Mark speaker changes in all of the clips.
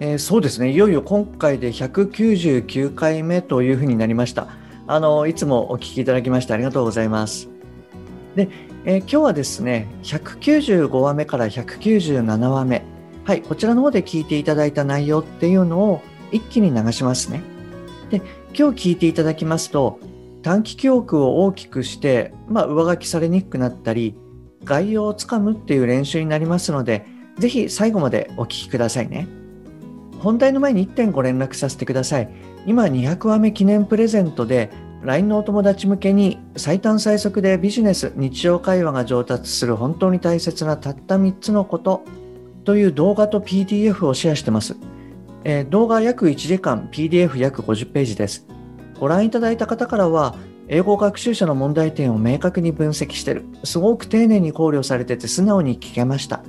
Speaker 1: えー、そうですね。いよいよ今回で199回目というふうになりました。あのいつもお聞きいただきましてありがとうございます。で、えー、今日はですね195話目から197話目。はいこちらの方で聞いていただいた内容っていうのを一気に流しますね。で今日聞いていただきますと短期記憶を大きくして、まあ、上書きされにくくなったり概要をつかむっていう練習になりますのでぜひ最後までお聞きくださいね。本題の前に1点ご連絡させてください今200話目記念プレゼントで LINE のお友達向けに最短最速でビジネス日常会話が上達する本当に大切なたった3つのことという動画と PDF をシェアしてます、えー、動画約1時間 PDF 約50ページですご覧いただいた方からは、英語学習者の問題点を明確に分析してる。すごく丁寧に考慮されてて素直に聞けました。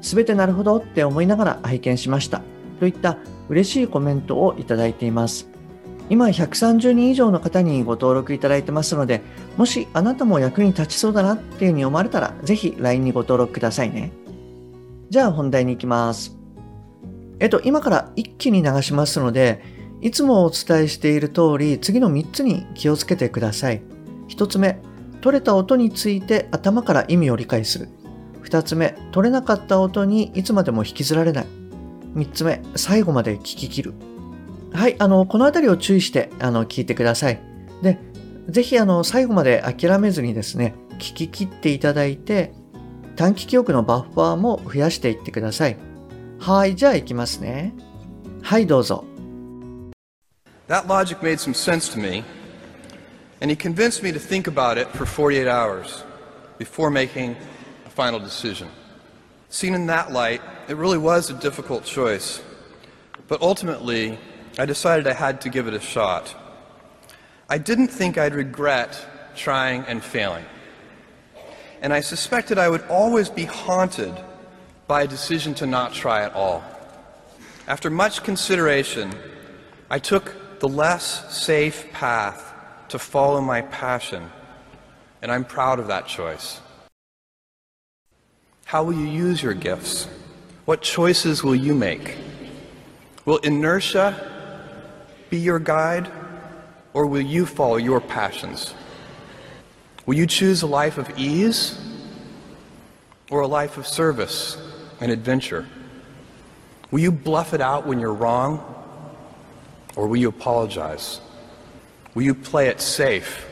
Speaker 1: すべてなるほどって思いながら拝見しました。といった嬉しいコメントをいただいています。今130人以上の方にご登録いただいてますので、もしあなたも役に立ちそうだなっていうふうに思われたら、ぜひ LINE にご登録くださいね。じゃあ本題に行きます。えっと、今から一気に流しますので、いつもお伝えしている通り、次の3つに気をつけてください。1つ目、取れた音について頭から意味を理解する。2つ目、取れなかった音にいつまでも引きずられない。3つ目、最後まで聞き切る。はい、あの、この辺りを注意して、あの、聞いてください。で、ぜひ、あの、最後まで諦めずにですね、聞き切っていただいて、短期記憶のバッファーも増やしていってください。はい、じゃあ行きますね。はい、どうぞ。
Speaker 2: That logic made some sense to me, and he convinced me to think about it for 48 hours before making a final decision. Seen in that light, it really was a difficult choice, but ultimately, I decided I had to give it a shot. I didn't think I'd regret trying and failing, and I suspected I would always be haunted by a decision to not try at all. After much consideration, I took the less safe path to follow my passion, and I'm proud of that choice. How will you use your gifts? What choices will you make? Will inertia be your guide, or will you follow your passions? Will you choose a life of ease or a life of service and adventure? Will you bluff it out when you're wrong or will you apologize? Will you play it safe?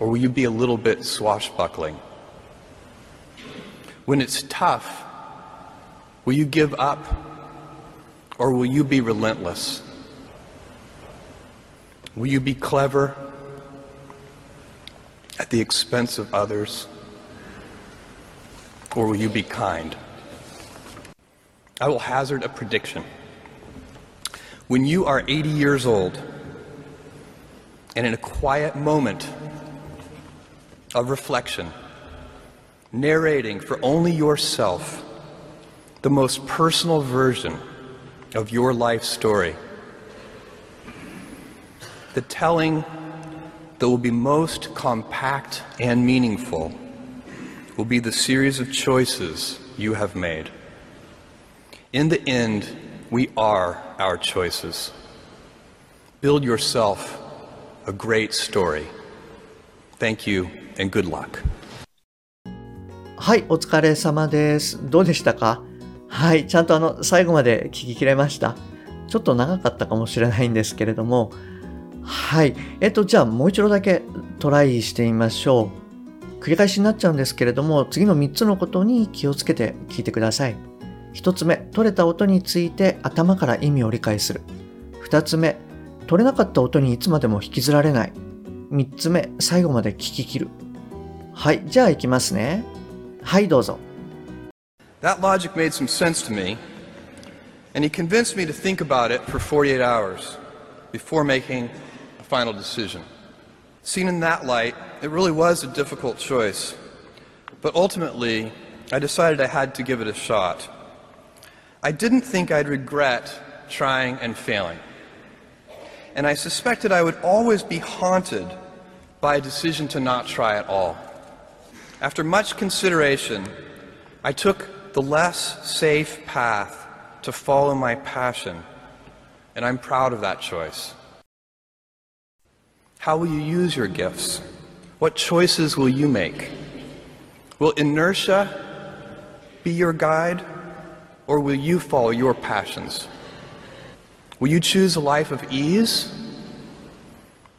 Speaker 2: Or will you be a little bit swashbuckling? When it's tough, will you give up? Or will you be relentless? Will you be clever at the expense of others? Or will you be kind? I will hazard a prediction. When you are 80 years old and in a quiet moment of reflection, narrating for only yourself the most personal version of your life story, the telling that will be most compact and meaningful will be the series of choices you have made. In the end, we are our choices. Build yourself a great story. Thank you and good luck.
Speaker 1: はい、お疲れ様です。どうでしたか？はい、ちゃんとあの、最後まで聞き切れました。ちょっと長かったかもしれないんですけれども、はい。えっと、じゃあもう一度だけトライしてみましょう。繰り返しになっちゃうんですけれども、次の3つのことに気をつけて聞いてください。1つ目、取れた音について頭から意味を理解する。2つ目、取れなかった音にいつまでも引きずられない。3つ目、最後まで聞き切る。はい、じゃあ行きますね。はい、どうぞ。
Speaker 2: That logic made some sense to me, And he convinced me to think about it for 48 hours before making a final decision. Seen in that light, it really was a difficult choice. But ultimately, I decided I had to give it a shot. I didn't think I'd regret trying and failing. And I suspected I would always be haunted by a decision to not try at all. After much consideration, I took the less safe path to follow my passion, and I'm proud of that choice. How will you use your gifts? What choices will you make? Will inertia be your guide, or will you follow your passions? Will you choose a life of ease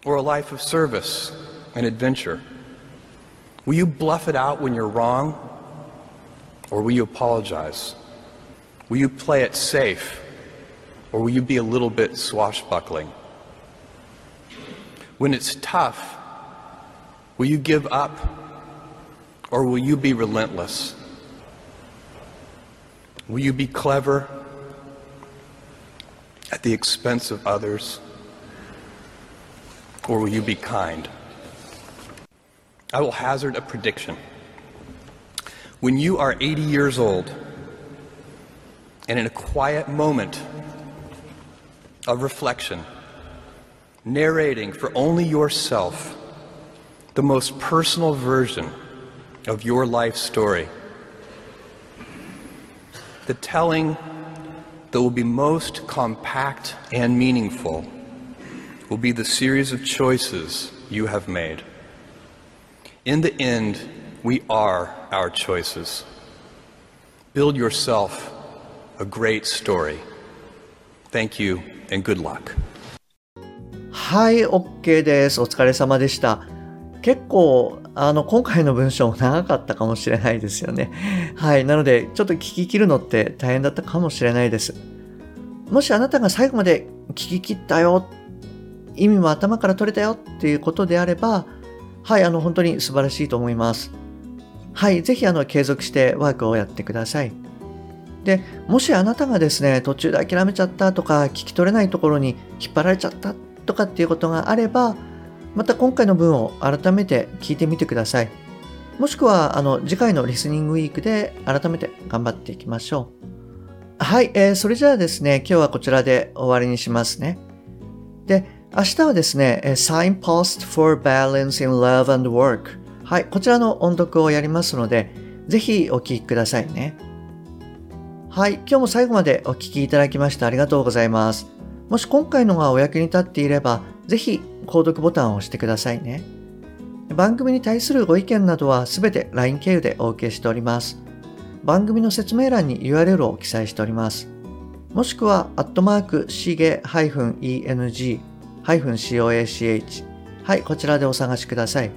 Speaker 2: or a life of service and adventure? Will you bluff it out when you're wrong or will you apologize? Will you play it safe or will you be a little bit swashbuckling? When it's tough, will you give up or will you be relentless? Will you be clever at the expense of others? Or will you be kind? I will hazard a prediction. When you are 80 years old, and in a quiet moment of reflection, narrating for only yourself the most personal version of your life story, the telling that will be most compact and meaningful will be the series of choices you have made. In the end, we are our choices. Build yourself a great story. Thank you and good luck.
Speaker 1: はい、OK です。お疲れ様でした。結構、あの、今回の文章も長かったかもしれないですよね。はい。なので、ちょっと聞き切るのって大変だったかもしれないです。もしあなたが最後まで聞き切ったよ、意味も頭から取れたよっていうことであれば、はい、あの、本当に素晴らしいと思います。はい、ぜひ、あの、継続してワークをやってください。で、もしあなたがですね、途中で諦めちゃったとか、聞き取れないところに引っ張られちゃったとかっていうことがあれば、また今回の文を改めて聞いてみてください。もしくは、あの、次回のリスニングウィークで改めて頑張っていきましょう。はい、えー、それじゃあですね、今日はこちらで終わりにしますね。で、明日はですね、Signpost for Balance in Love and Work。はい、こちらの音読をやりますので、ぜひお聴きくださいね。はい、今日も最後までお聴きいただきましてありがとうございます。もし今回のがお役に立っていれば、ぜひ購読ボタンを押してくださいね。番組に対するご意見などはすべて LINE 経由でお受けしております。番組の説明欄に URL を記載しております。もしくは、アットマーク、しげ -eng -coach はい、こちらでお探しください。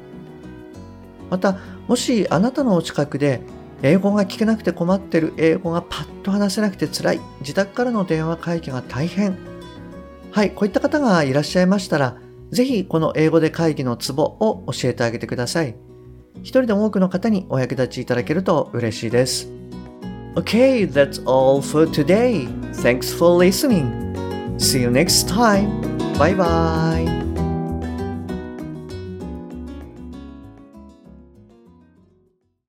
Speaker 1: また、もしあなたのお近くで英語が聞けなくて困ってる、英語がパッと話せなくて辛い、自宅からの電話会議が大変。はい、こういった方がいらっしゃいましたら、ぜひこの英語で会議のツボを教えてあげてください。一人でも多くの方にお役立ちいただけると嬉しいです。Okay, that's all for today. Thanks for listening. See you next time. バイバイ。